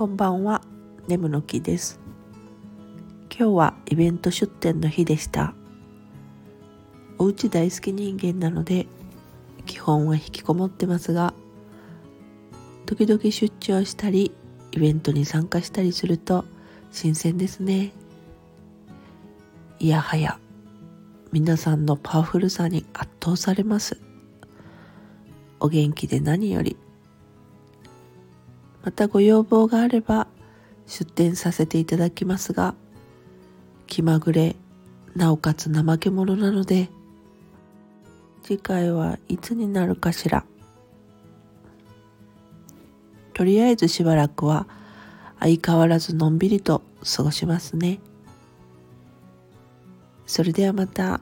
こんばんは、ネムの木です。今日はイベント出店の日でした。おうち大好き人間なので、基本は引きこもってますが、時々出張したり、イベントに参加したりすると新鮮ですね。いやはや、皆さんのパワフルさに圧倒されます。お元気で何より。またご要望があれば出店させていただきますが、気まぐれ、なおかつ怠け者なので、次回はいつになるかしら。とりあえずしばらくは相変わらずのんびりと過ごしますね。それではまた。